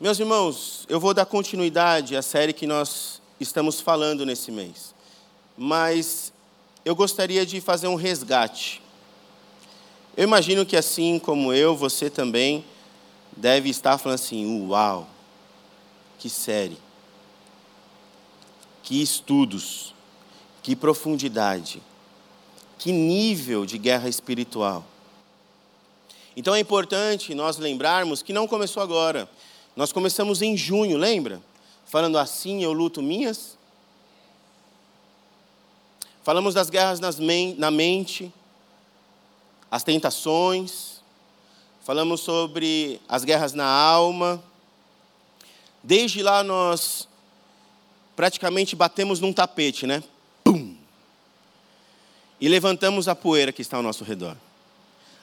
Meus irmãos, eu vou dar continuidade à série que nós estamos falando nesse mês. Mas eu gostaria de fazer um resgate. Eu imagino que assim como eu, você também deve estar falando assim: "Uau! Que série! Que estudos! Que profundidade! Que nível de guerra espiritual!" Então é importante nós lembrarmos que não começou agora. Nós começamos em junho, lembra? Falando assim eu luto minhas. Falamos das guerras na mente, as tentações. Falamos sobre as guerras na alma. Desde lá nós praticamente batemos num tapete, né? Pum! E levantamos a poeira que está ao nosso redor.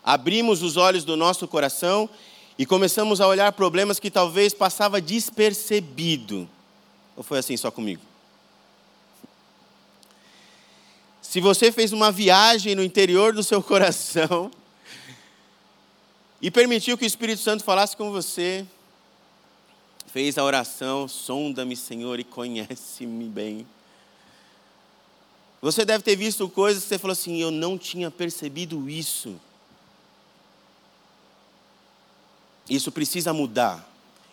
Abrimos os olhos do nosso coração e começamos a olhar problemas que talvez passava despercebido. Ou foi assim só comigo? Se você fez uma viagem no interior do seu coração e permitiu que o Espírito Santo falasse com você, fez a oração, sonda-me, Senhor, e conhece-me bem. Você deve ter visto coisas que você falou assim: eu não tinha percebido isso. Isso precisa mudar.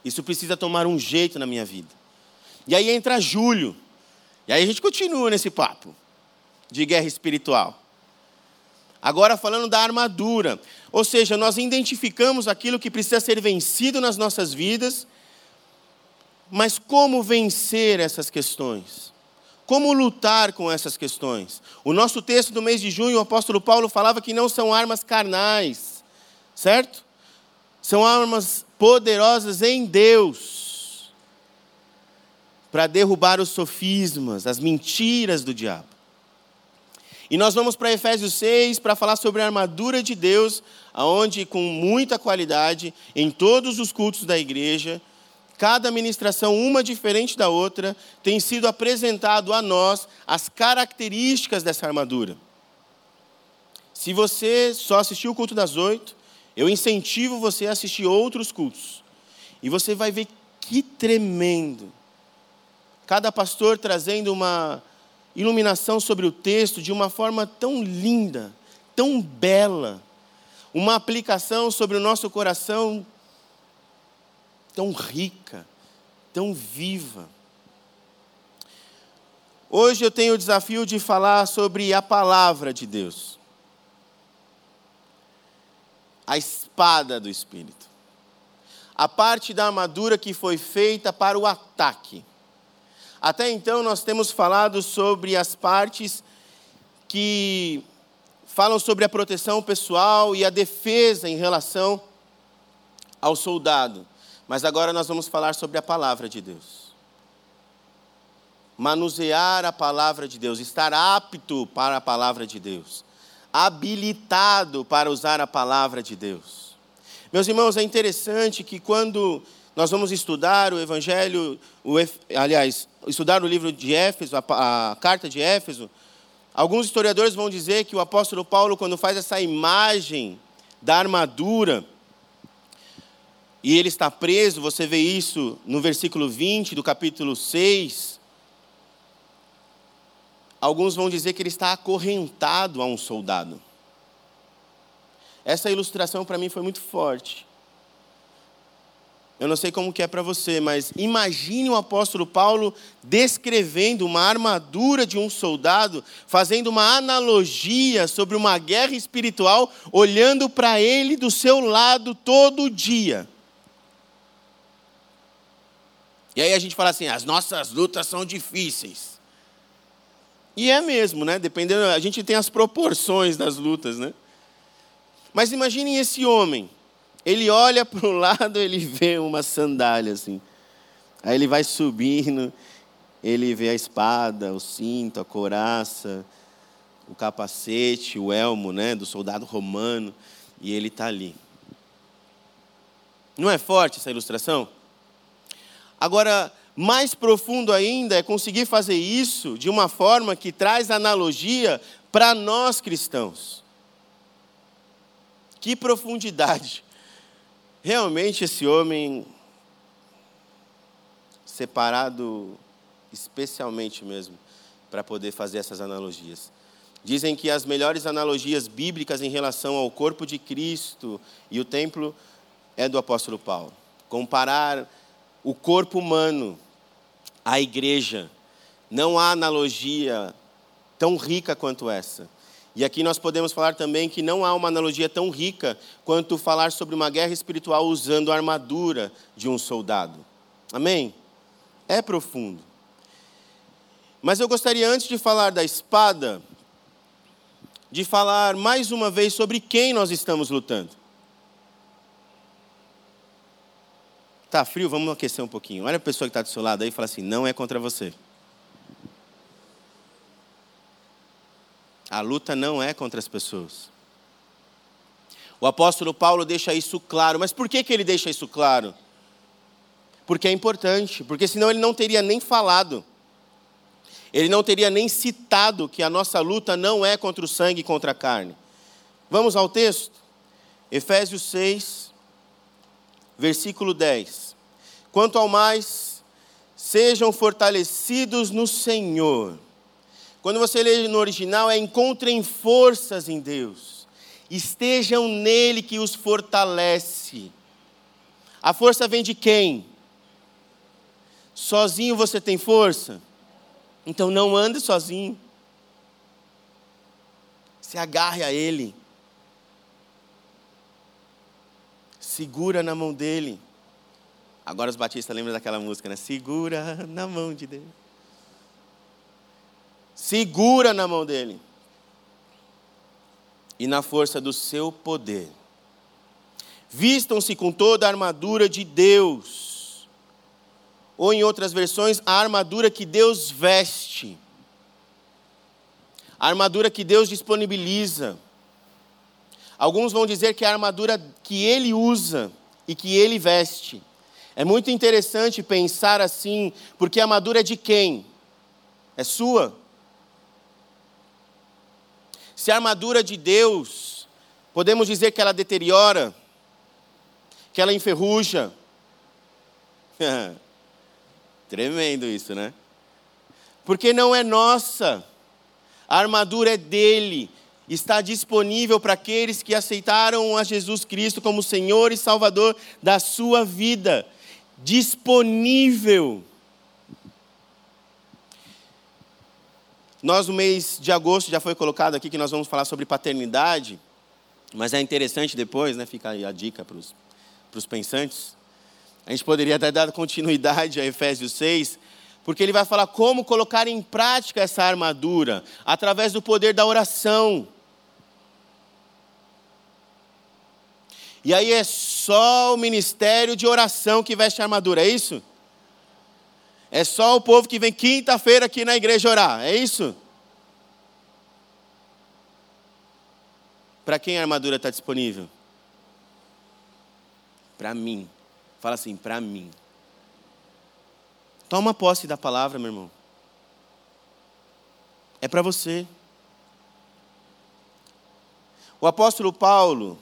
Isso precisa tomar um jeito na minha vida. E aí entra julho. E aí a gente continua nesse papo de guerra espiritual. Agora falando da armadura. Ou seja, nós identificamos aquilo que precisa ser vencido nas nossas vidas. Mas como vencer essas questões? Como lutar com essas questões? O nosso texto do mês de junho, o apóstolo Paulo falava que não são armas carnais, certo? São armas poderosas em Deus para derrubar os sofismas, as mentiras do diabo. E nós vamos para Efésios 6 para falar sobre a armadura de Deus, aonde com muita qualidade, em todos os cultos da igreja, cada ministração, uma diferente da outra, tem sido apresentado a nós as características dessa armadura. Se você só assistiu o culto das oito, eu incentivo você a assistir outros cultos. E você vai ver que tremendo. Cada pastor trazendo uma iluminação sobre o texto de uma forma tão linda, tão bela. Uma aplicação sobre o nosso coração tão rica, tão viva. Hoje eu tenho o desafio de falar sobre a palavra de Deus a espada do Espírito. A parte da armadura que foi feita para o ataque. Até então nós temos falado sobre as partes que falam sobre a proteção pessoal e a defesa em relação ao soldado. Mas agora nós vamos falar sobre a palavra de Deus. Manusear a palavra de Deus, estar apto para a palavra de Deus habilitado para usar a palavra de Deus. Meus irmãos, é interessante que quando nós vamos estudar o Evangelho, o, aliás, estudar o livro de Éfeso, a, a carta de Éfeso, alguns historiadores vão dizer que o apóstolo Paulo, quando faz essa imagem da armadura, e ele está preso, você vê isso no versículo 20 do capítulo 6, Alguns vão dizer que ele está acorrentado a um soldado. Essa ilustração para mim foi muito forte. Eu não sei como que é para você, mas imagine o apóstolo Paulo descrevendo uma armadura de um soldado, fazendo uma analogia sobre uma guerra espiritual, olhando para ele do seu lado todo dia. E aí a gente fala assim: as nossas lutas são difíceis. E é mesmo, né? Dependendo, a gente tem as proporções das lutas, né? Mas imaginem esse homem. Ele olha para o lado, ele vê uma sandália assim. Aí ele vai subindo, ele vê a espada, o cinto, a couraça, o capacete, o elmo, né, do soldado romano, e ele está ali. Não é forte essa ilustração? Agora, mais profundo ainda é conseguir fazer isso de uma forma que traz analogia para nós cristãos. Que profundidade! Realmente esse homem separado especialmente mesmo para poder fazer essas analogias. Dizem que as melhores analogias bíblicas em relação ao corpo de Cristo e o templo é do apóstolo Paulo. Comparar o corpo humano à igreja, não há analogia tão rica quanto essa. E aqui nós podemos falar também que não há uma analogia tão rica quanto falar sobre uma guerra espiritual usando a armadura de um soldado. Amém? É profundo. Mas eu gostaria, antes de falar da espada, de falar mais uma vez sobre quem nós estamos lutando. Tá frio? Vamos aquecer um pouquinho. Olha a pessoa que está do seu lado aí e fala assim: não é contra você. A luta não é contra as pessoas. O apóstolo Paulo deixa isso claro. Mas por que, que ele deixa isso claro? Porque é importante, porque senão ele não teria nem falado. Ele não teria nem citado que a nossa luta não é contra o sangue e contra a carne. Vamos ao texto? Efésios 6, versículo 10. Quanto ao mais, sejam fortalecidos no Senhor quando você lê no original, é encontrem forças em Deus. Estejam nele que os fortalece. A força vem de quem? Sozinho você tem força? Então não ande sozinho. Se agarre a Ele. Segura na mão dele. Agora os batistas lembram daquela música, né? Segura na mão de Deus. Segura na mão dele. E na força do seu poder. Vistam-se com toda a armadura de Deus. Ou em outras versões, a armadura que Deus veste. A armadura que Deus disponibiliza. Alguns vão dizer que a armadura que ele usa e que ele veste. É muito interessante pensar assim, porque a armadura é de quem? É sua? Se a armadura de Deus, podemos dizer que ela deteriora, que ela enferruja. Tremendo isso, né? Porque não é nossa, a armadura é dele, está disponível para aqueles que aceitaram a Jesus Cristo como Senhor e Salvador da sua vida. Disponível. Nós, no mês de agosto, já foi colocado aqui que nós vamos falar sobre paternidade, mas é interessante depois, né? Fica aí a dica para os pensantes. A gente poderia até dar continuidade a Efésios 6, porque ele vai falar como colocar em prática essa armadura, através do poder da oração. E aí é só o ministério de oração que veste a armadura, é isso? É só o povo que vem quinta-feira aqui na igreja orar, é isso? Para quem a armadura está disponível? Para mim. Fala assim, para mim. Toma posse da palavra, meu irmão. É para você. O apóstolo Paulo,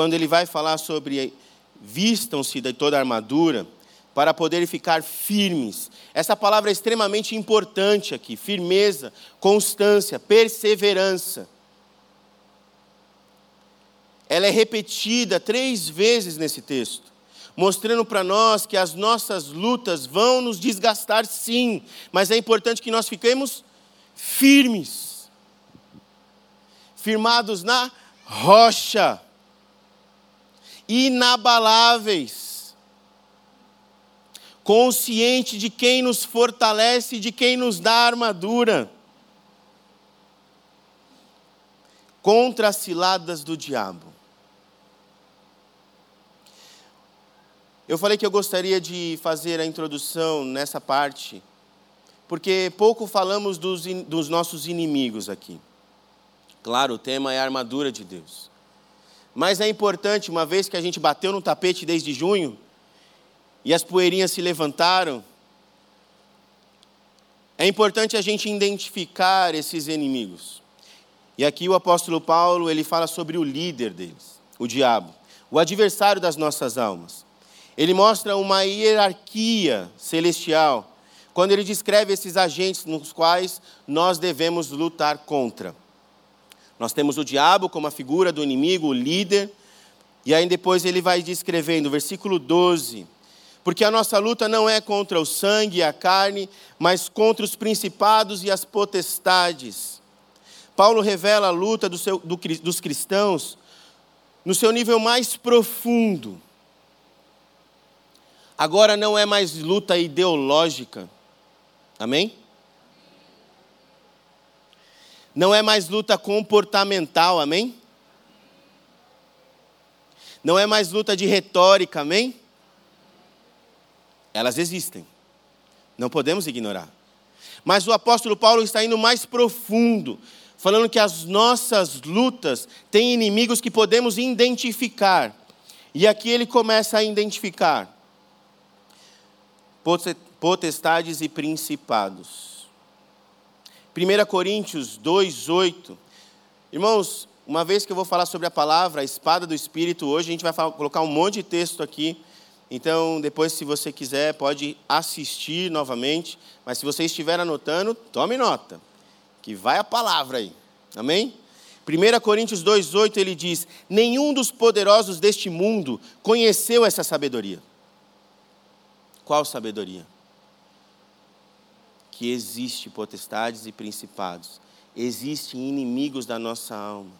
quando ele vai falar sobre vistam-se de toda a armadura, para poderem ficar firmes. Essa palavra é extremamente importante aqui: firmeza, constância, perseverança. Ela é repetida três vezes nesse texto, mostrando para nós que as nossas lutas vão nos desgastar, sim, mas é importante que nós fiquemos firmes, firmados na rocha, inabaláveis consciente de quem nos fortalece, de quem nos dá armadura. Contra as ciladas do diabo. Eu falei que eu gostaria de fazer a introdução nessa parte, porque pouco falamos dos, dos nossos inimigos aqui. Claro, o tema é a armadura de Deus. Mas é importante, uma vez que a gente bateu no tapete desde junho, e as poeirinhas se levantaram, é importante a gente identificar esses inimigos. E aqui o apóstolo Paulo, ele fala sobre o líder deles, o diabo, o adversário das nossas almas. Ele mostra uma hierarquia celestial quando ele descreve esses agentes nos quais nós devemos lutar contra. Nós temos o diabo como a figura do inimigo, o líder, e aí depois ele vai descrevendo, versículo 12. Porque a nossa luta não é contra o sangue e a carne, mas contra os principados e as potestades. Paulo revela a luta do seu, do, dos cristãos no seu nível mais profundo. Agora não é mais luta ideológica. Amém? Não é mais luta comportamental, amém? Não é mais luta de retórica, amém? Elas existem. Não podemos ignorar. Mas o apóstolo Paulo está indo mais profundo, falando que as nossas lutas têm inimigos que podemos identificar. E aqui ele começa a identificar potestades e principados. 1 Coríntios 2:8. Irmãos, uma vez que eu vou falar sobre a palavra, a espada do espírito, hoje a gente vai falar, colocar um monte de texto aqui então, depois, se você quiser, pode assistir novamente. Mas se você estiver anotando, tome nota, que vai a palavra aí. Amém? 1 Coríntios 2,8 ele diz: Nenhum dos poderosos deste mundo conheceu essa sabedoria. Qual sabedoria? Que existe potestades e principados, existem inimigos da nossa alma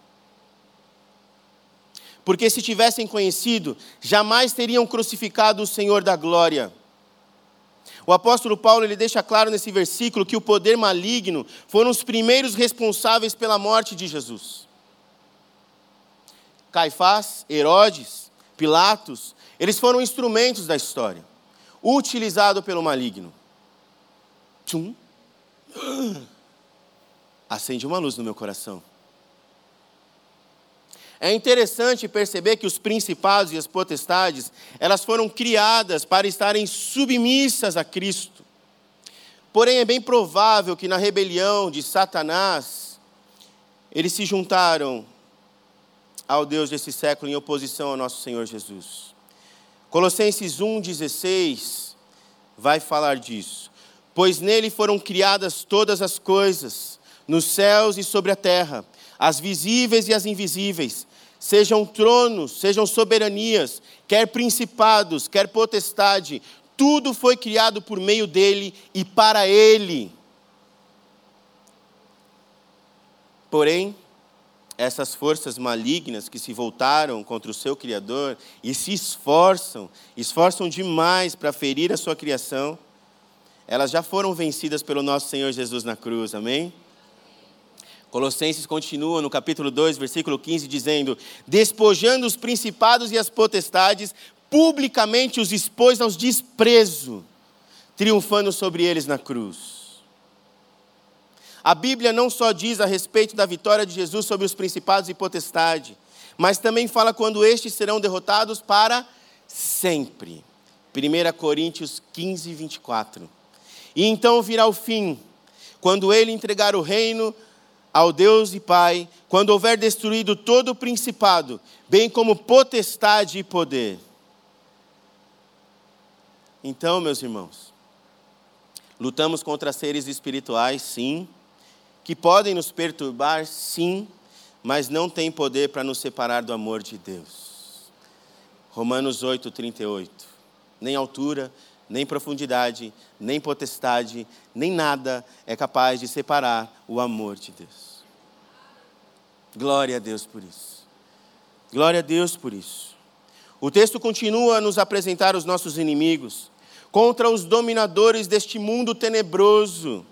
porque se tivessem conhecido, jamais teriam crucificado o Senhor da glória. O apóstolo Paulo ele deixa claro nesse versículo que o poder maligno foram os primeiros responsáveis pela morte de Jesus. Caifás, Herodes, Pilatos, eles foram instrumentos da história, utilizado pelo maligno. Tchum. Acende uma luz no meu coração. É interessante perceber que os principados e as potestades, elas foram criadas para estarem submissas a Cristo. Porém, é bem provável que na rebelião de Satanás, eles se juntaram ao Deus desse século em oposição ao nosso Senhor Jesus. Colossenses 1,16 vai falar disso. Pois nele foram criadas todas as coisas, nos céus e sobre a terra, as visíveis e as invisíveis sejam tronos, sejam soberanias, quer principados, quer potestade, tudo foi criado por meio dele e para ele. Porém, essas forças malignas que se voltaram contra o seu Criador e se esforçam, esforçam demais para ferir a sua criação, elas já foram vencidas pelo nosso Senhor Jesus na cruz, amém? Colossenses continua no capítulo 2, versículo 15, dizendo: Despojando os principados e as potestades, publicamente os expôs aos desprezo, triunfando sobre eles na cruz. A Bíblia não só diz a respeito da vitória de Jesus sobre os principados e potestade, mas também fala quando estes serão derrotados para sempre. 1 Coríntios 15, 24. E então virá o fim, quando ele entregar o reino ao Deus e Pai, quando houver destruído todo o principado, bem como potestade e poder. Então, meus irmãos, lutamos contra seres espirituais, sim, que podem nos perturbar, sim, mas não têm poder para nos separar do amor de Deus. Romanos 8, 38. Nem altura, nem profundidade, nem potestade, nem nada é capaz de separar o amor de Deus. Glória a Deus por isso. Glória a Deus por isso. O texto continua a nos apresentar os nossos inimigos contra os dominadores deste mundo tenebroso.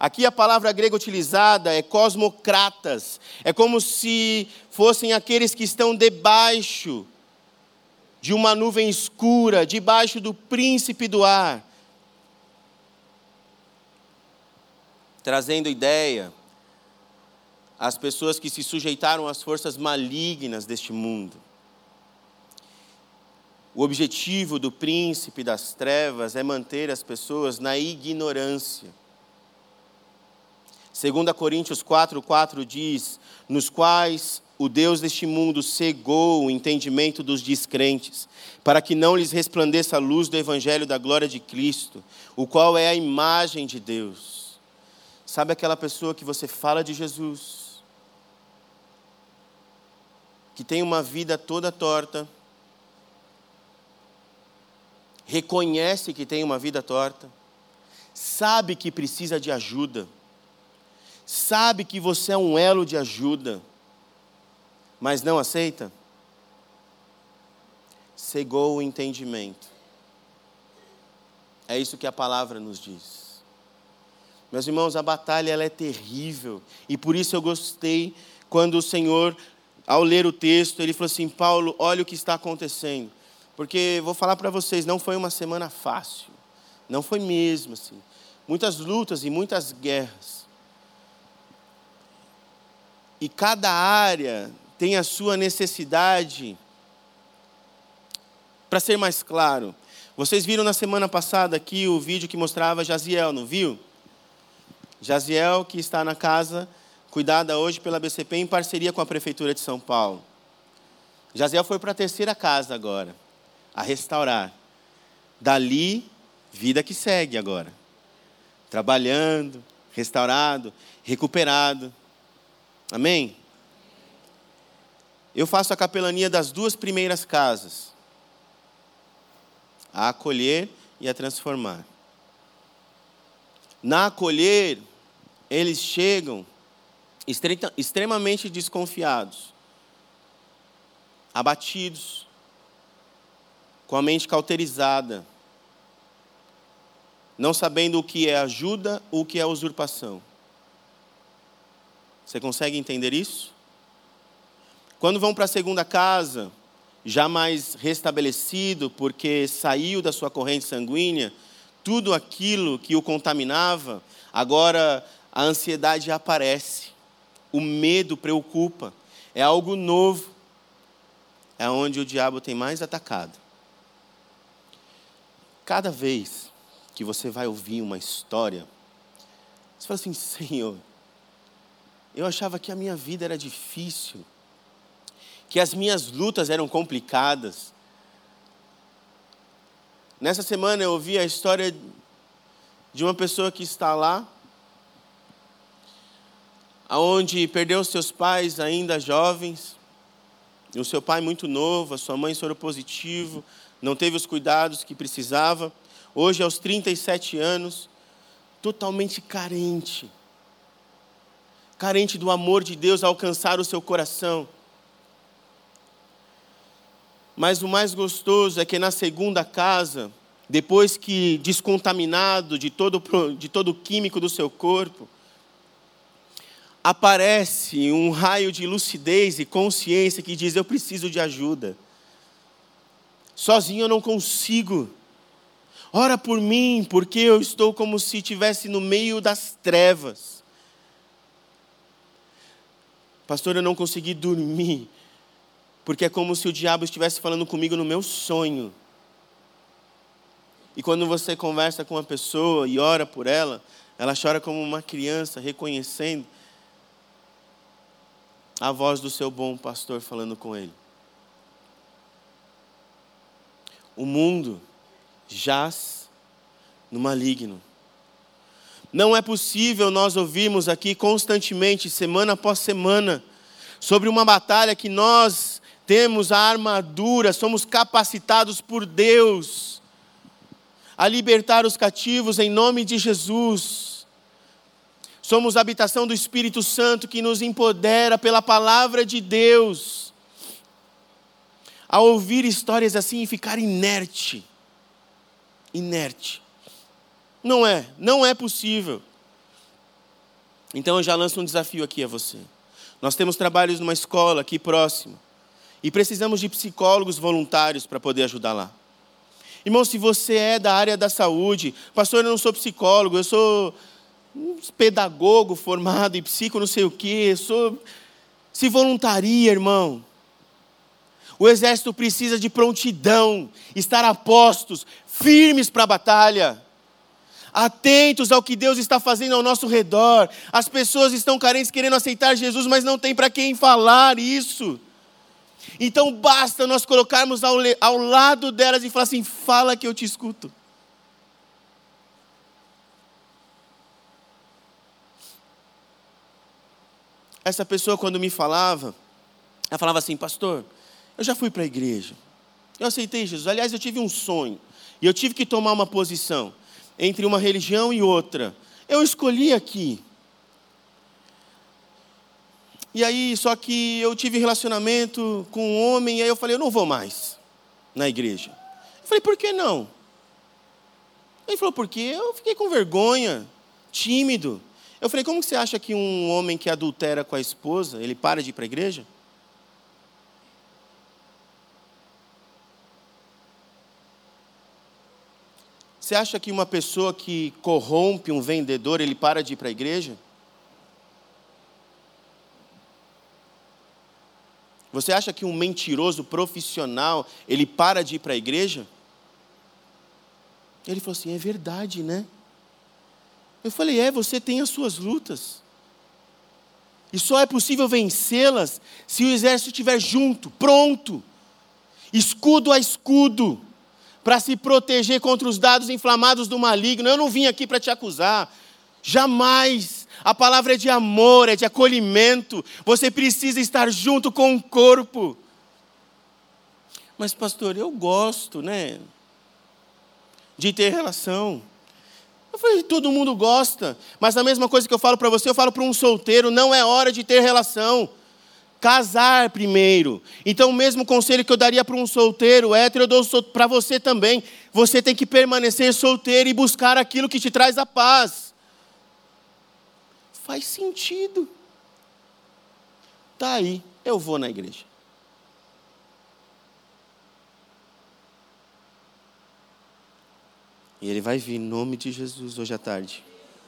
Aqui a palavra grega utilizada é cosmocratas. É como se fossem aqueles que estão debaixo de uma nuvem escura, debaixo do príncipe do ar. Trazendo ideia às pessoas que se sujeitaram às forças malignas deste mundo. O objetivo do príncipe das trevas é manter as pessoas na ignorância. 2 Coríntios 4,4 diz: Nos quais o Deus deste mundo cegou o entendimento dos descrentes, para que não lhes resplandeça a luz do evangelho da glória de Cristo, o qual é a imagem de Deus. Sabe aquela pessoa que você fala de Jesus, que tem uma vida toda torta, reconhece que tem uma vida torta, sabe que precisa de ajuda, sabe que você é um elo de ajuda, mas não aceita? Cegou o entendimento. É isso que a palavra nos diz. Meus irmãos, a batalha ela é terrível. E por isso eu gostei quando o Senhor, ao ler o texto, ele falou assim: Paulo, olha o que está acontecendo. Porque vou falar para vocês, não foi uma semana fácil. Não foi mesmo assim. Muitas lutas e muitas guerras. E cada área tem a sua necessidade. Para ser mais claro, vocês viram na semana passada aqui o vídeo que mostrava Jaziel, não viu? Jaziel, que está na casa cuidada hoje pela BCP em parceria com a Prefeitura de São Paulo. Jaziel foi para a terceira casa agora, a restaurar. Dali, vida que segue agora. Trabalhando, restaurado, recuperado. Amém? Eu faço a capelania das duas primeiras casas: a acolher e a transformar. Na acolher, eles chegam extremamente desconfiados, abatidos, com a mente cauterizada, não sabendo o que é ajuda ou o que é usurpação. Você consegue entender isso? Quando vão para a segunda casa, já mais restabelecido, porque saiu da sua corrente sanguínea, tudo aquilo que o contaminava, agora a ansiedade aparece, o medo preocupa, é algo novo, é onde o diabo tem mais atacado. Cada vez que você vai ouvir uma história, você fala assim: Senhor, eu achava que a minha vida era difícil que as minhas lutas eram complicadas. Nessa semana eu ouvi a história de uma pessoa que está lá, aonde perdeu seus pais ainda jovens, o seu pai muito novo, a sua mãe soro positivo, não teve os cuidados que precisava. Hoje, aos 37 anos, totalmente carente. Carente do amor de Deus alcançar o seu coração. Mas o mais gostoso é que na segunda casa, depois que descontaminado de todo, de todo o químico do seu corpo, aparece um raio de lucidez e consciência que diz: Eu preciso de ajuda. Sozinho eu não consigo. Ora por mim, porque eu estou como se estivesse no meio das trevas. Pastor, eu não consegui dormir porque é como se o diabo estivesse falando comigo no meu sonho. E quando você conversa com uma pessoa e ora por ela, ela chora como uma criança, reconhecendo a voz do seu bom pastor falando com ele. O mundo jaz no maligno. Não é possível nós ouvirmos aqui constantemente, semana após semana, sobre uma batalha que nós temos a armadura, somos capacitados por Deus a libertar os cativos em nome de Jesus. Somos a habitação do Espírito Santo que nos empodera pela palavra de Deus. A ouvir histórias assim e ficar inerte. Inerte. Não é, não é possível. Então eu já lanço um desafio aqui a você. Nós temos trabalhos numa escola aqui próxima. E precisamos de psicólogos voluntários para poder ajudar lá. Irmão, se você é da área da saúde, pastor, eu não sou psicólogo, eu sou um pedagogo formado em psico, não sei o quê, sou. Se voluntaria, irmão. O exército precisa de prontidão, estar a postos, firmes para a batalha. atentos ao que Deus está fazendo ao nosso redor. As pessoas estão carentes querendo aceitar Jesus, mas não tem para quem falar isso. Então basta nós colocarmos ao, ao lado delas e falar assim: fala que eu te escuto. Essa pessoa, quando me falava, ela falava assim: Pastor, eu já fui para a igreja, eu aceitei Jesus. Aliás, eu tive um sonho, e eu tive que tomar uma posição entre uma religião e outra. Eu escolhi aqui. E aí, só que eu tive relacionamento com um homem, e aí eu falei, eu não vou mais na igreja. Eu falei, por que não? Ele falou, porque eu fiquei com vergonha, tímido. Eu falei, como você acha que um homem que adultera com a esposa, ele para de ir para a igreja? Você acha que uma pessoa que corrompe um vendedor, ele para de ir para a igreja? Você acha que um mentiroso profissional, ele para de ir para a igreja? Ele falou assim: é verdade, né? Eu falei: é, você tem as suas lutas. E só é possível vencê-las se o exército estiver junto, pronto, escudo a escudo para se proteger contra os dados inflamados do maligno. Eu não vim aqui para te acusar. Jamais. A palavra é de amor, é de acolhimento. Você precisa estar junto com o corpo. Mas, pastor, eu gosto, né? De ter relação. Eu falei, todo mundo gosta. Mas a mesma coisa que eu falo para você, eu falo para um solteiro: não é hora de ter relação casar primeiro. Então, o mesmo conselho que eu daria para um solteiro hétero, eu dou para você também. Você tem que permanecer solteiro e buscar aquilo que te traz a paz. Faz sentido. Tá aí, eu vou na igreja. E ele vai vir em nome de Jesus hoje à tarde.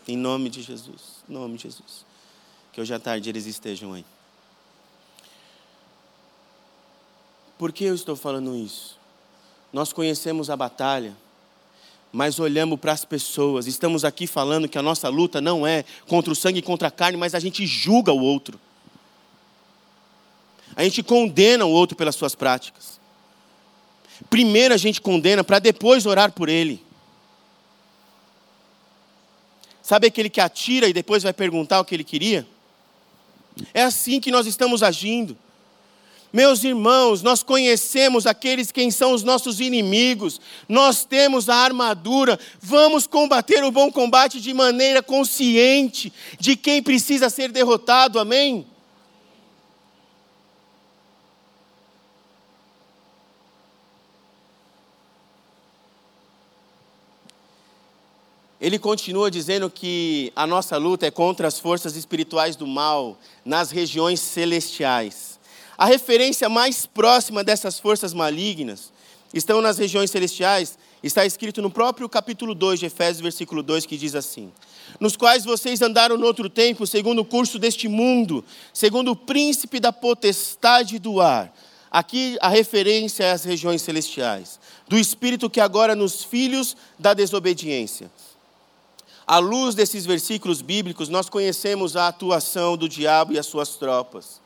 Em nome de Jesus. Em nome de Jesus. Que hoje à tarde eles estejam aí. Por que eu estou falando isso? Nós conhecemos a batalha, mas olhamos para as pessoas. Estamos aqui falando que a nossa luta não é contra o sangue e contra a carne, mas a gente julga o outro. A gente condena o outro pelas suas práticas. Primeiro a gente condena para depois orar por ele. Sabe aquele que atira e depois vai perguntar o que ele queria? É assim que nós estamos agindo. Meus irmãos, nós conhecemos aqueles quem são os nossos inimigos, nós temos a armadura, vamos combater o bom combate de maneira consciente de quem precisa ser derrotado, amém? Ele continua dizendo que a nossa luta é contra as forças espirituais do mal nas regiões celestiais. A referência mais próxima dessas forças malignas estão nas regiões celestiais, está escrito no próprio capítulo 2 de Efésios, versículo 2, que diz assim: Nos quais vocês andaram no outro tempo, segundo o curso deste mundo, segundo o príncipe da potestade do ar. Aqui a referência é às regiões celestiais, do espírito que agora nos filhos da desobediência. À luz desses versículos bíblicos, nós conhecemos a atuação do diabo e as suas tropas.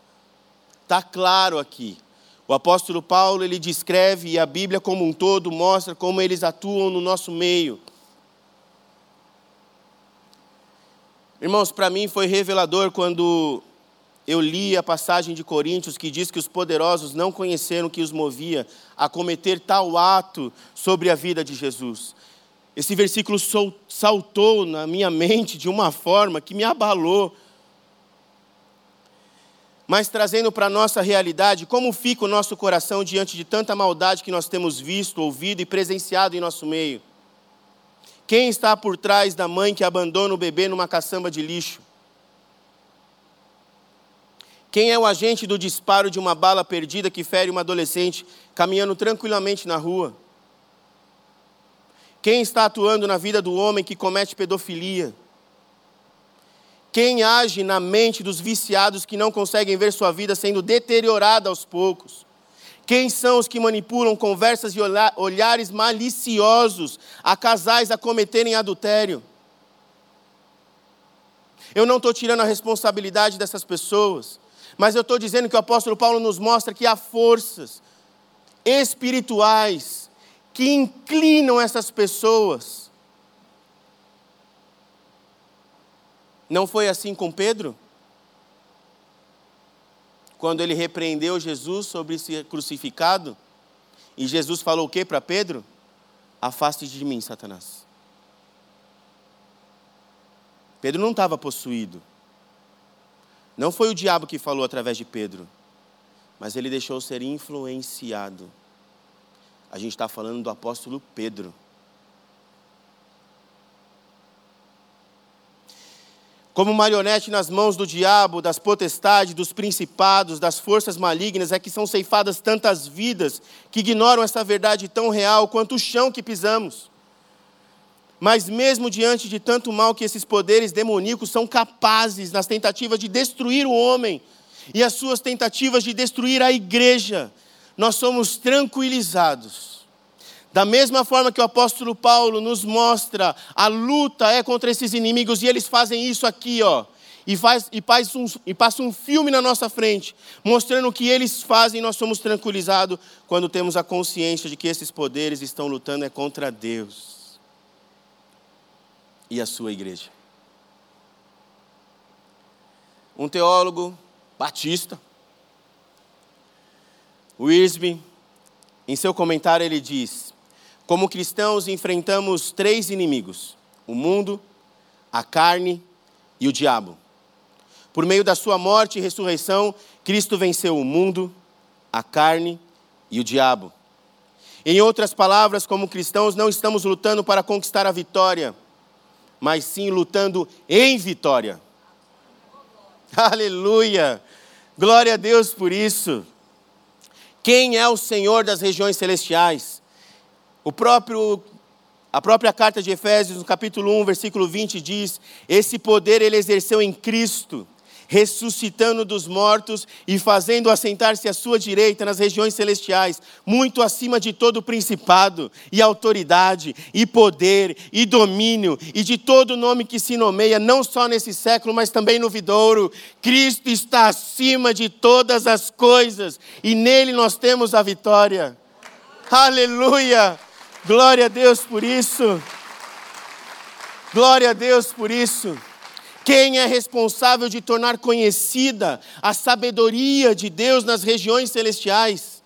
Está claro aqui. O apóstolo Paulo ele descreve e a Bíblia como um todo mostra como eles atuam no nosso meio. Irmãos, para mim foi revelador quando eu li a passagem de Coríntios que diz que os poderosos não conheceram o que os movia a cometer tal ato sobre a vida de Jesus. Esse versículo saltou na minha mente de uma forma que me abalou mas trazendo para a nossa realidade como fica o nosso coração diante de tanta maldade que nós temos visto, ouvido e presenciado em nosso meio. Quem está por trás da mãe que abandona o bebê numa caçamba de lixo? Quem é o agente do disparo de uma bala perdida que fere uma adolescente caminhando tranquilamente na rua? Quem está atuando na vida do homem que comete pedofilia? Quem age na mente dos viciados que não conseguem ver sua vida sendo deteriorada aos poucos? Quem são os que manipulam conversas e olhares maliciosos a casais a cometerem adultério? Eu não estou tirando a responsabilidade dessas pessoas, mas eu estou dizendo que o apóstolo Paulo nos mostra que há forças espirituais que inclinam essas pessoas. Não foi assim com Pedro? Quando ele repreendeu Jesus sobre ser crucificado, e Jesus falou o que para Pedro? Afaste de mim, Satanás. Pedro não estava possuído. Não foi o diabo que falou através de Pedro, mas ele deixou ser influenciado. A gente está falando do apóstolo Pedro. Como marionete nas mãos do diabo, das potestades, dos principados, das forças malignas, é que são ceifadas tantas vidas que ignoram essa verdade tão real quanto o chão que pisamos. Mas mesmo diante de tanto mal que esses poderes demoníacos são capazes nas tentativas de destruir o homem e as suas tentativas de destruir a igreja, nós somos tranquilizados. Da mesma forma que o apóstolo Paulo nos mostra, a luta é contra esses inimigos e eles fazem isso aqui, ó. E, faz, e, faz um, e passa um filme na nossa frente, mostrando o que eles fazem, nós somos tranquilizados quando temos a consciência de que esses poderes estão lutando é contra Deus e a sua igreja. Um teólogo batista, Wisby, em seu comentário, ele diz: Como cristãos, enfrentamos três inimigos: o mundo, a carne e o diabo. Por meio da sua morte e ressurreição, Cristo venceu o mundo, a carne e o diabo. Em outras palavras, como cristãos, não estamos lutando para conquistar a vitória, mas sim lutando em vitória. Aleluia! Glória a Deus por isso. Quem é o Senhor das regiões celestiais? O próprio a própria carta de Efésios, no capítulo 1, versículo 20 diz: "Esse poder ele exerceu em Cristo, ressuscitando dos mortos e fazendo assentar-se à sua direita nas regiões celestiais, muito acima de todo principado e autoridade e poder e domínio e de todo nome que se nomeia, não só nesse século, mas também no vidouro. Cristo está acima de todas as coisas e nele nós temos a vitória. Aleluia! Glória a Deus por isso. Glória a Deus por isso. Quem é responsável de tornar conhecida a sabedoria de Deus nas regiões celestiais?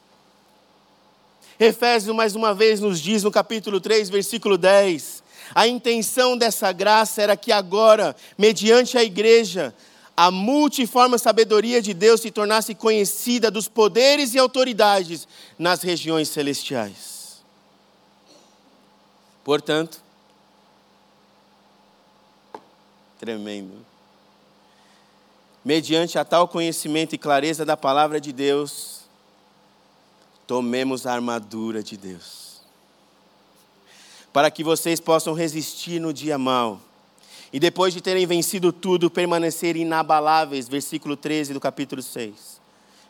Efésios, mais uma vez, nos diz no capítulo 3, versículo 10: a intenção dessa graça era que agora, mediante a igreja, a multiforme sabedoria de Deus se tornasse conhecida dos poderes e autoridades nas regiões celestiais. Portanto, Tremendo. Mediante a tal conhecimento e clareza da palavra de Deus, tomemos a armadura de Deus. Para que vocês possam resistir no dia mau. E depois de terem vencido tudo, permanecer inabaláveis. Versículo 13 do capítulo 6.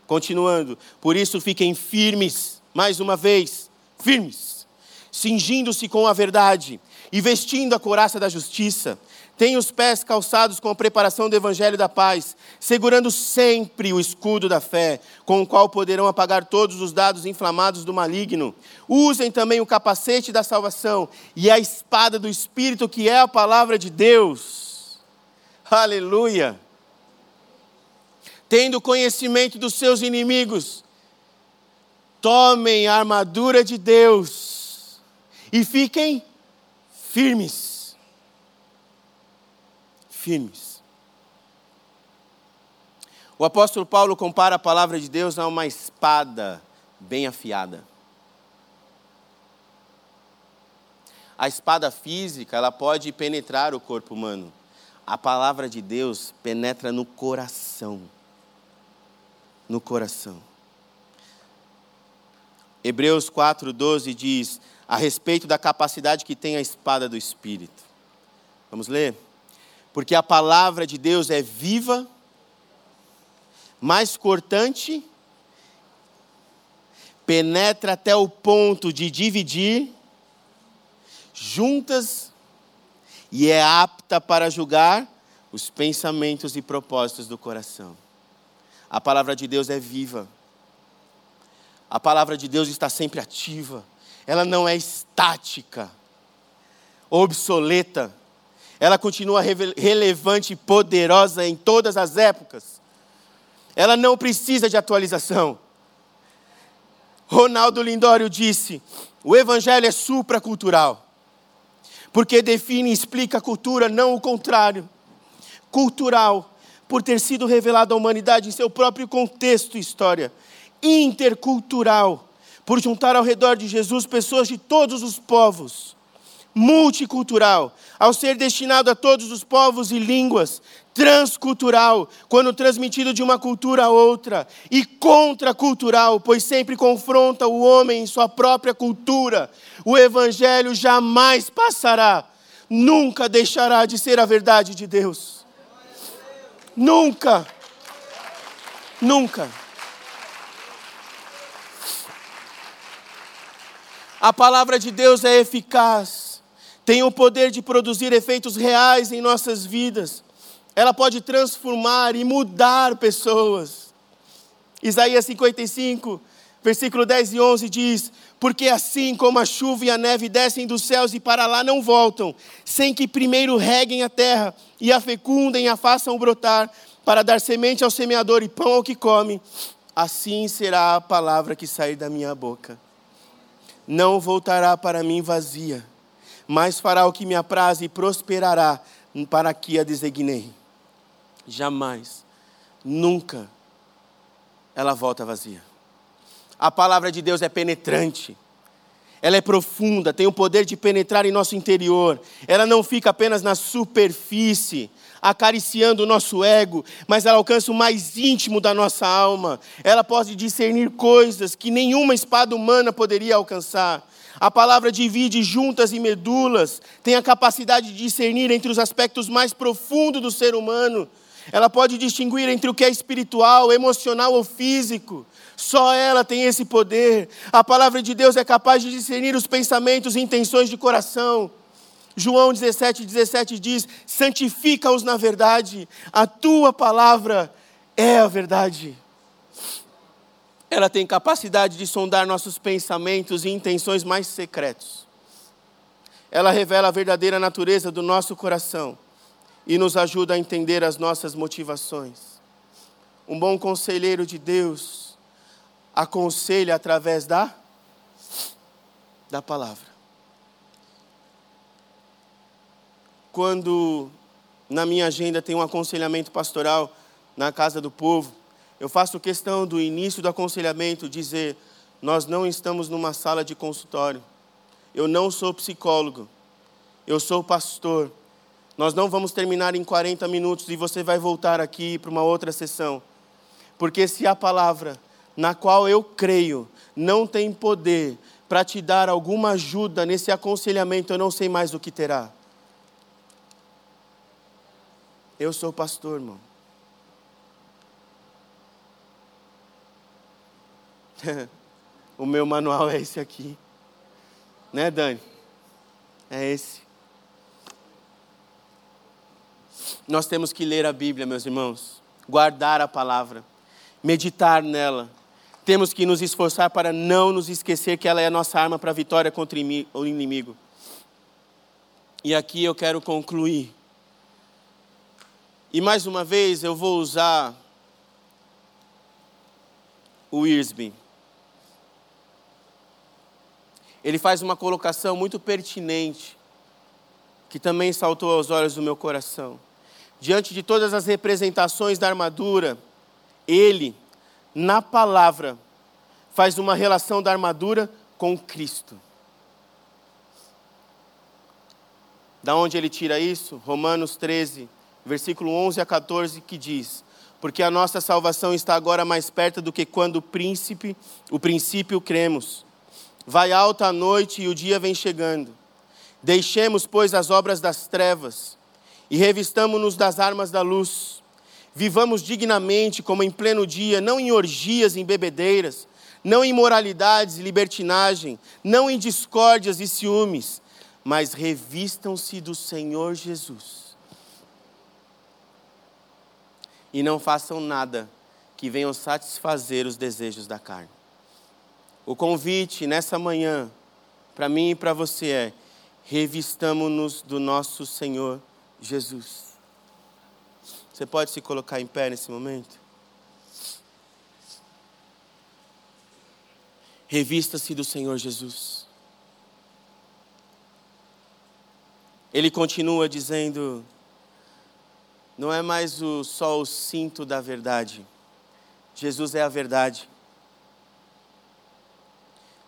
Continuando. Por isso fiquem firmes, mais uma vez, firmes, cingindo-se com a verdade e vestindo a couraça da justiça Tenha os pés calçados com a preparação do evangelho da paz, segurando sempre o escudo da fé, com o qual poderão apagar todos os dados inflamados do maligno. Usem também o capacete da salvação e a espada do Espírito, que é a palavra de Deus. Aleluia! Tendo conhecimento dos seus inimigos, tomem a armadura de Deus e fiquem firmes firmes. O apóstolo Paulo compara a palavra de Deus a uma espada bem afiada. A espada física, ela pode penetrar o corpo humano. A palavra de Deus penetra no coração. No coração. Hebreus 4:12 diz a respeito da capacidade que tem a espada do espírito. Vamos ler? Porque a palavra de Deus é viva, mais cortante, penetra até o ponto de dividir juntas e é apta para julgar os pensamentos e propósitos do coração. A palavra de Deus é viva. A palavra de Deus está sempre ativa. Ela não é estática, obsoleta. Ela continua relevante e poderosa em todas as épocas. Ela não precisa de atualização. Ronaldo Lindório disse: o evangelho é supracultural, porque define e explica a cultura, não o contrário. Cultural, por ter sido revelado à humanidade em seu próprio contexto e história. Intercultural, por juntar ao redor de Jesus pessoas de todos os povos. Multicultural, ao ser destinado a todos os povos e línguas, transcultural, quando transmitido de uma cultura a outra, e contracultural, pois sempre confronta o homem em sua própria cultura. O Evangelho jamais passará, nunca deixará de ser a verdade de Deus. Nunca. Nunca. A palavra de Deus é eficaz, tem o poder de produzir efeitos reais em nossas vidas ela pode transformar e mudar pessoas. Isaías 55, versículo 10 e 11 diz: Porque assim como a chuva e a neve descem dos céus e para lá não voltam, sem que primeiro reguem a terra e a fecundem e a façam brotar, para dar semente ao semeador e pão ao que come, assim será a palavra que sair da minha boca. Não voltará para mim vazia, mas fará o que me apraz e prosperará para que a designei jamais, nunca ela volta vazia. A palavra de Deus é penetrante, ela é profunda, tem o poder de penetrar em nosso interior. Ela não fica apenas na superfície, acariciando o nosso ego, mas ela alcança o mais íntimo da nossa alma. Ela pode discernir coisas que nenhuma espada humana poderia alcançar. A palavra divide juntas e medulas, tem a capacidade de discernir entre os aspectos mais profundos do ser humano ela pode distinguir entre o que é espiritual, emocional ou físico. Só ela tem esse poder. A palavra de Deus é capaz de discernir os pensamentos e intenções de coração. João 17, 17 diz: santifica-os na verdade, a tua palavra é a verdade. Ela tem capacidade de sondar nossos pensamentos e intenções mais secretos. Ela revela a verdadeira natureza do nosso coração e nos ajuda a entender as nossas motivações. Um bom conselheiro de Deus aconselha através da da palavra. Quando na minha agenda tem um aconselhamento pastoral na casa do povo, eu faço questão do início do aconselhamento dizer: nós não estamos numa sala de consultório. Eu não sou psicólogo. Eu sou pastor nós não vamos terminar em 40 minutos e você vai voltar aqui para uma outra sessão. Porque se a palavra na qual eu creio não tem poder para te dar alguma ajuda nesse aconselhamento, eu não sei mais o que terá. Eu sou pastor, irmão. o meu manual é esse aqui. Né, Dani? É esse. Nós temos que ler a Bíblia, meus irmãos, guardar a palavra, meditar nela. Temos que nos esforçar para não nos esquecer que ela é a nossa arma para a vitória contra o inimigo. E aqui eu quero concluir. E mais uma vez eu vou usar o Irsby. Ele faz uma colocação muito pertinente, que também saltou aos olhos do meu coração diante de todas as representações da armadura, ele, na palavra, faz uma relação da armadura com Cristo. Da onde ele tira isso? Romanos 13, versículo 11 a 14, que diz: Porque a nossa salvação está agora mais perto do que quando o príncipe, o princípio cremos. Vai alta a noite e o dia vem chegando. Deixemos, pois, as obras das trevas e revistamo-nos das armas da luz. Vivamos dignamente, como em pleno dia, não em orgias em bebedeiras, não em moralidades e libertinagem, não em discórdias e ciúmes, mas revistam-se do Senhor Jesus. E não façam nada que venham satisfazer os desejos da carne. O convite nessa manhã, para mim e para você, é: revistamos-nos do nosso Senhor Jesus. Você pode se colocar em pé nesse momento? Revista-se do Senhor Jesus. Ele continua dizendo: não é mais o, só o cinto da verdade, Jesus é a verdade.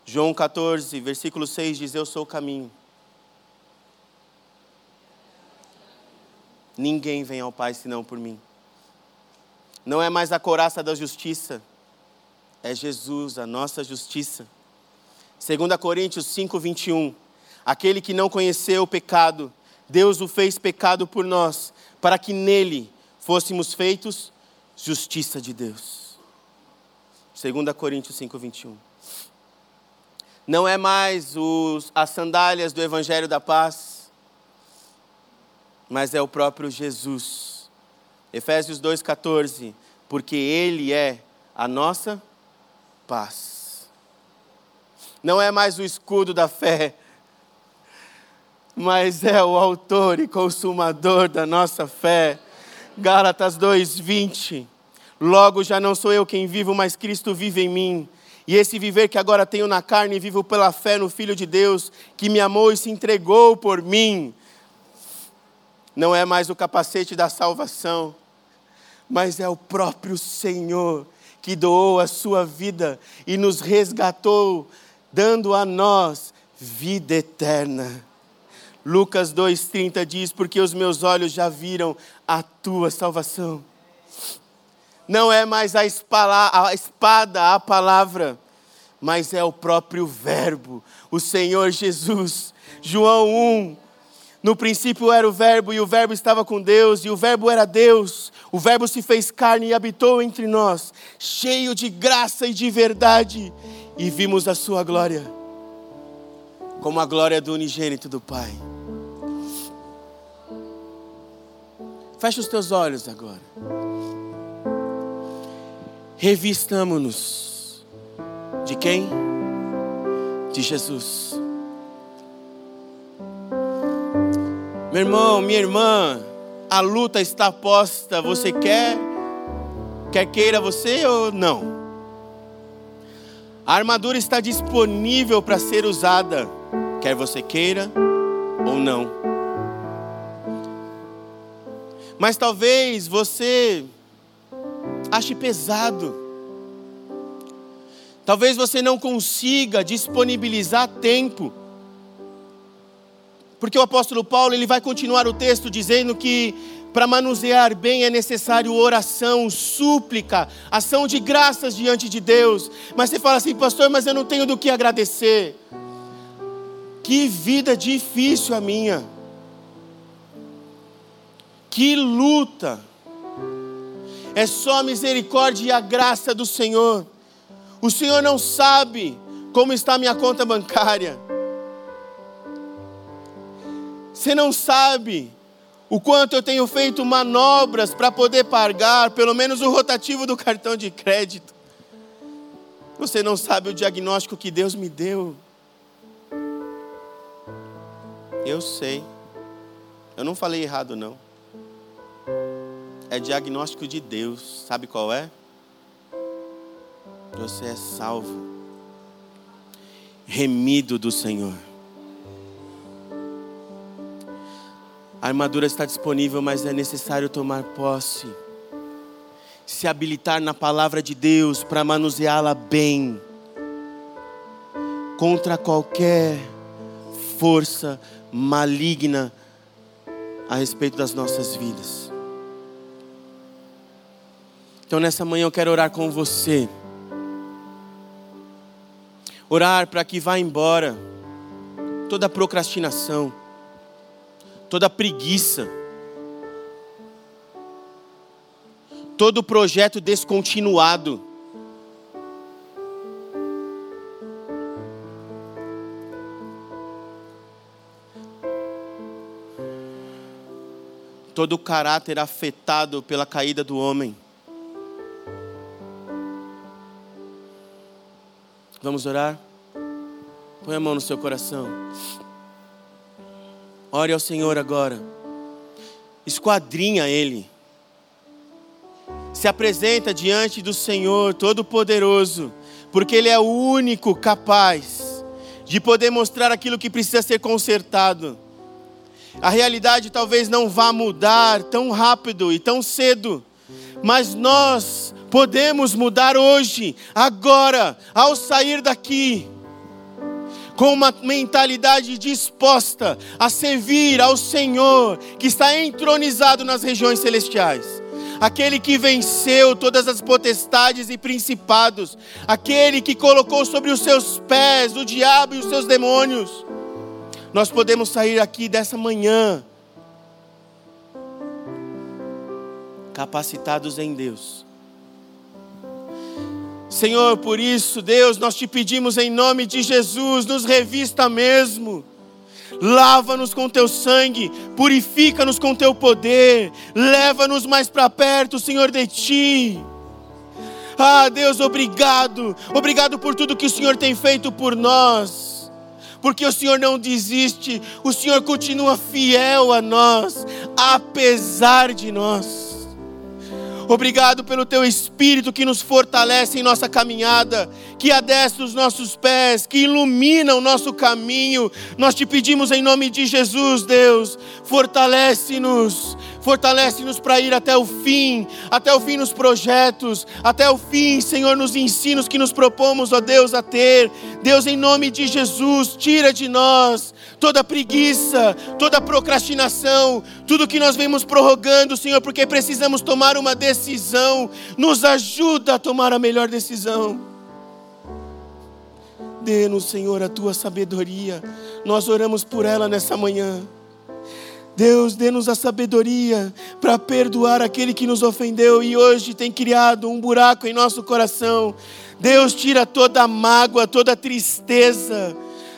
João 14, versículo 6 diz: Eu sou o caminho. Ninguém vem ao Pai senão por mim. Não é mais a coraça da justiça, é Jesus, a nossa justiça. 2 Coríntios 5, 21. Aquele que não conheceu o pecado, Deus o fez pecado por nós, para que nele fôssemos feitos justiça de Deus. 2 Coríntios 5, 21. Não é mais os, as sandálias do Evangelho da Paz, mas é o próprio Jesus. Efésios 2,14. Porque Ele é a nossa paz. Não é mais o escudo da fé, mas é o autor e consumador da nossa fé. Gálatas 2:20. Logo já não sou eu quem vivo, mas Cristo vive em mim. E esse viver que agora tenho na carne, vivo pela fé no Filho de Deus, que me amou e se entregou por mim. Não é mais o capacete da salvação, mas é o próprio Senhor que doou a sua vida e nos resgatou, dando a nós vida eterna. Lucas 2,30 diz: Porque os meus olhos já viram a tua salvação. Não é mais a espada, a palavra, mas é o próprio Verbo, o Senhor Jesus. João 1, no princípio era o Verbo, e o Verbo estava com Deus, e o Verbo era Deus. O Verbo se fez carne e habitou entre nós, cheio de graça e de verdade, e vimos a sua glória, como a glória do unigênito do Pai. Feche os teus olhos agora. Revistamos-nos de quem? De Jesus. Meu irmão, minha irmã, a luta está posta. Você quer? Quer queira você ou não? A armadura está disponível para ser usada, quer você queira ou não. Mas talvez você ache pesado. Talvez você não consiga disponibilizar tempo porque o apóstolo Paulo ele vai continuar o texto dizendo que para manusear bem é necessário oração, súplica, ação de graças diante de Deus. Mas você fala assim, pastor, mas eu não tenho do que agradecer. Que vida difícil a minha. Que luta. É só a misericórdia e a graça do Senhor. O Senhor não sabe como está a minha conta bancária. Você não sabe o quanto eu tenho feito manobras para poder pagar pelo menos o rotativo do cartão de crédito. Você não sabe o diagnóstico que Deus me deu. Eu sei. Eu não falei errado, não. É diagnóstico de Deus. Sabe qual é? Você é salvo, remido do Senhor. A armadura está disponível, mas é necessário tomar posse. Se habilitar na palavra de Deus para manuseá-la bem. Contra qualquer força maligna a respeito das nossas vidas. Então nessa manhã eu quero orar com você. Orar para que vá embora toda procrastinação toda preguiça, todo projeto descontinuado. todo o caráter afetado pela caída do homem. Vamos orar? Põe a mão no seu coração. Ore ao Senhor agora. Esquadrinha Ele. Se apresenta diante do Senhor Todo-Poderoso, porque Ele é o único capaz de poder mostrar aquilo que precisa ser consertado. A realidade talvez não vá mudar tão rápido e tão cedo, mas nós podemos mudar hoje, agora, ao sair daqui com uma mentalidade disposta a servir ao Senhor que está entronizado nas regiões celestiais. Aquele que venceu todas as potestades e principados, aquele que colocou sobre os seus pés o diabo e os seus demônios. Nós podemos sair aqui dessa manhã capacitados em Deus Senhor, por isso, Deus, nós te pedimos em nome de Jesus, nos revista mesmo. Lava-nos com teu sangue, purifica-nos com teu poder, leva-nos mais para perto, Senhor, de ti. Ah, Deus, obrigado, obrigado por tudo que o Senhor tem feito por nós, porque o Senhor não desiste, o Senhor continua fiel a nós, apesar de nós. Obrigado pelo teu espírito que nos fortalece em nossa caminhada, que adestra os nossos pés, que ilumina o nosso caminho. Nós te pedimos em nome de Jesus, Deus, fortalece-nos, fortalece-nos para ir até o fim, até o fim nos projetos, até o fim, Senhor, nos ensinos que nos propomos, ó Deus, a ter. Deus, em nome de Jesus, tira de nós toda preguiça, toda procrastinação, tudo que nós vemos prorrogando, Senhor, porque precisamos tomar uma decisão. Nos ajuda a tomar a melhor decisão. Dê-nos, Senhor, a tua sabedoria. Nós oramos por ela nessa manhã. Deus, dê-nos a sabedoria para perdoar aquele que nos ofendeu e hoje tem criado um buraco em nosso coração. Deus, tira toda a mágoa, toda a tristeza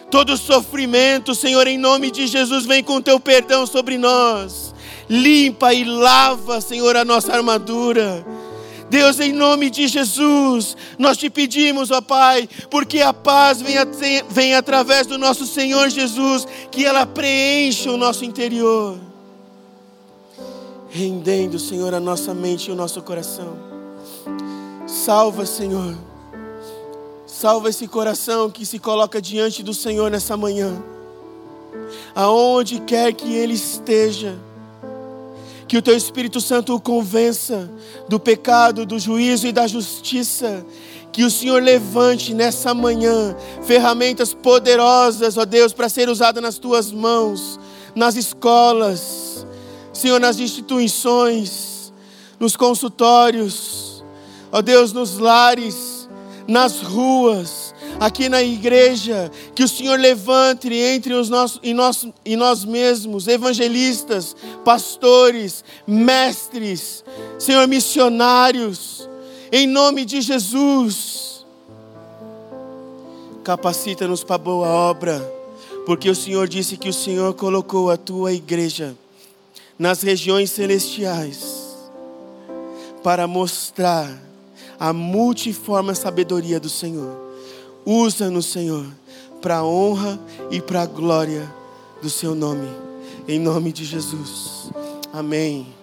todo sofrimento, Senhor, em nome de Jesus, vem com teu perdão sobre nós. Limpa e lava, Senhor, a nossa armadura. Deus, em nome de Jesus, nós te pedimos, ó Pai, porque a paz vem, vem através do nosso Senhor Jesus, que ela preencha o nosso interior, rendendo, Senhor, a nossa mente e o nosso coração. Salva, Senhor Salva esse coração que se coloca diante do Senhor nessa manhã. Aonde quer que ele esteja, que o teu Espírito Santo o convença do pecado, do juízo e da justiça. Que o Senhor levante nessa manhã ferramentas poderosas, ó Deus, para ser usada nas tuas mãos, nas escolas, Senhor, nas instituições, nos consultórios, ó Deus, nos lares nas ruas, aqui na igreja, que o Senhor levante entre os nossos, e, nós, e nós mesmos, evangelistas, pastores, mestres, Senhor, missionários, em nome de Jesus. Capacita-nos para boa obra, porque o Senhor disse que o Senhor colocou a tua igreja nas regiões celestiais para mostrar a multiforme sabedoria do Senhor. Usa-nos, Senhor, para a honra e para a glória do Seu nome. Em nome de Jesus. Amém.